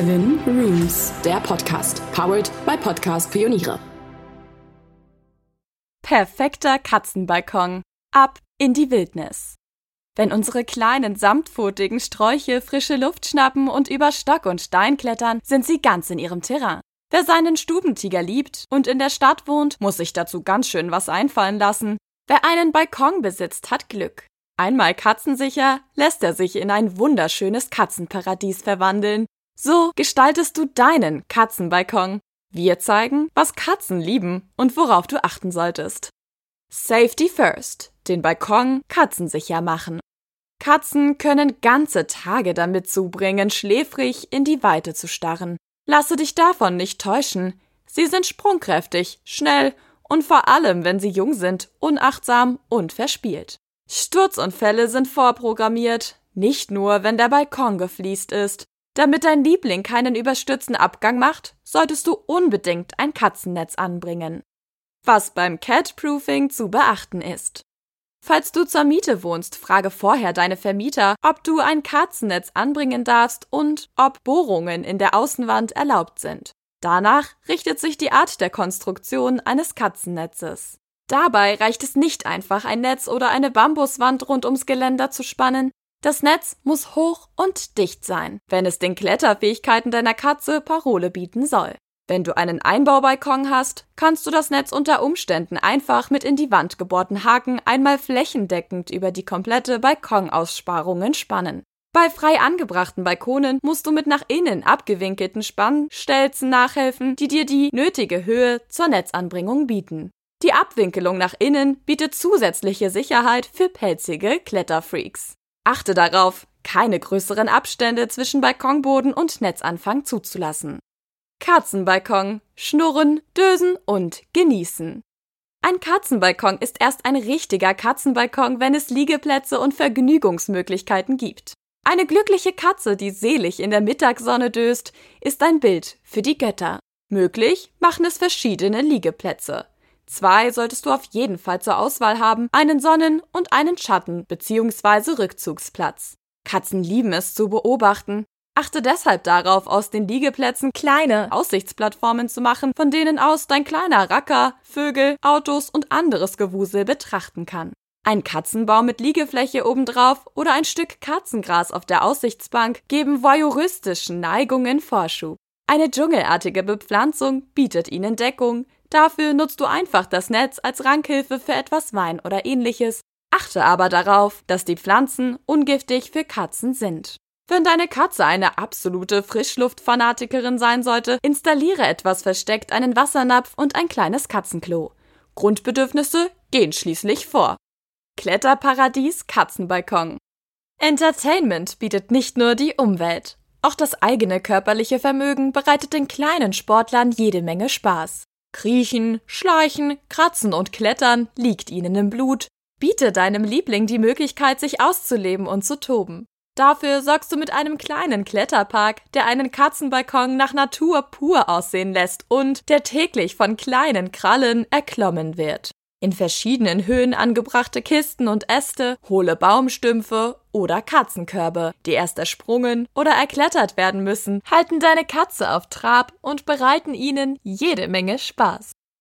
Seven Rooms, der Podcast, powered by Podcast Pioniere. Perfekter Katzenbalkon. Ab in die Wildnis. Wenn unsere kleinen samtpfotigen Sträuche frische Luft schnappen und über Stock und Stein klettern, sind sie ganz in ihrem Terrain. Wer seinen Stubentiger liebt und in der Stadt wohnt, muss sich dazu ganz schön was einfallen lassen. Wer einen Balkon besitzt, hat Glück. Einmal katzensicher, lässt er sich in ein wunderschönes Katzenparadies verwandeln. So gestaltest du deinen Katzenbalkon. Wir zeigen, was Katzen lieben und worauf du achten solltest. Safety first. Den Balkon katzensicher machen. Katzen können ganze Tage damit zubringen, schläfrig in die Weite zu starren. Lasse dich davon nicht täuschen. Sie sind sprungkräftig, schnell und vor allem, wenn sie jung sind, unachtsam und verspielt. Sturzunfälle sind vorprogrammiert, nicht nur, wenn der Balkon gefliest ist. Damit dein Liebling keinen überstürzten Abgang macht, solltest du unbedingt ein Katzennetz anbringen. Was beim Catproofing zu beachten ist. Falls du zur Miete wohnst, frage vorher deine Vermieter, ob du ein Katzennetz anbringen darfst und ob Bohrungen in der Außenwand erlaubt sind. Danach richtet sich die Art der Konstruktion eines Katzennetzes. Dabei reicht es nicht einfach, ein Netz oder eine Bambuswand rund ums Geländer zu spannen. Das Netz muss hoch und dicht sein, wenn es den Kletterfähigkeiten deiner Katze Parole bieten soll. Wenn du einen Einbaubalkon hast, kannst du das Netz unter Umständen einfach mit in die Wand gebohrten Haken einmal flächendeckend über die komplette Balkonaussparungen spannen. Bei frei angebrachten Balkonen musst du mit nach innen abgewinkelten Spannstelzen nachhelfen, die dir die nötige Höhe zur Netzanbringung bieten. Die Abwinkelung nach innen bietet zusätzliche Sicherheit für pelzige Kletterfreaks. Achte darauf, keine größeren Abstände zwischen Balkonboden und Netzanfang zuzulassen. Katzenbalkon. Schnurren, dösen und genießen. Ein Katzenbalkon ist erst ein richtiger Katzenbalkon, wenn es Liegeplätze und Vergnügungsmöglichkeiten gibt. Eine glückliche Katze, die selig in der Mittagssonne döst, ist ein Bild für die Götter. Möglich machen es verschiedene Liegeplätze. Zwei solltest du auf jeden Fall zur Auswahl haben, einen Sonnen- und einen Schatten- bzw. Rückzugsplatz. Katzen lieben es zu beobachten. Achte deshalb darauf, aus den Liegeplätzen kleine Aussichtsplattformen zu machen, von denen aus dein kleiner Racker, Vögel, Autos und anderes Gewusel betrachten kann. Ein Katzenbaum mit Liegefläche obendrauf oder ein Stück Katzengras auf der Aussichtsbank geben voyeuristischen Neigungen Vorschub. Eine dschungelartige Bepflanzung bietet ihnen Deckung, Dafür nutzt du einfach das Netz als Rankhilfe für etwas Wein oder ähnliches. Achte aber darauf, dass die Pflanzen ungiftig für Katzen sind. Wenn deine Katze eine absolute Frischluftfanatikerin sein sollte, installiere etwas versteckt einen Wassernapf und ein kleines Katzenklo. Grundbedürfnisse gehen schließlich vor. Kletterparadies Katzenbalkon. Entertainment bietet nicht nur die Umwelt. Auch das eigene körperliche Vermögen bereitet den kleinen Sportlern jede Menge Spaß. Kriechen, Schleichen, Kratzen und Klettern liegt ihnen im Blut. Biete deinem Liebling die Möglichkeit, sich auszuleben und zu toben. Dafür sorgst du mit einem kleinen Kletterpark, der einen Katzenbalkon nach Natur pur aussehen lässt und der täglich von kleinen Krallen erklommen wird in verschiedenen Höhen angebrachte Kisten und Äste, hohle Baumstümpfe oder Katzenkörbe, die erst ersprungen oder erklettert werden müssen, halten deine Katze auf Trab und bereiten ihnen jede Menge Spaß.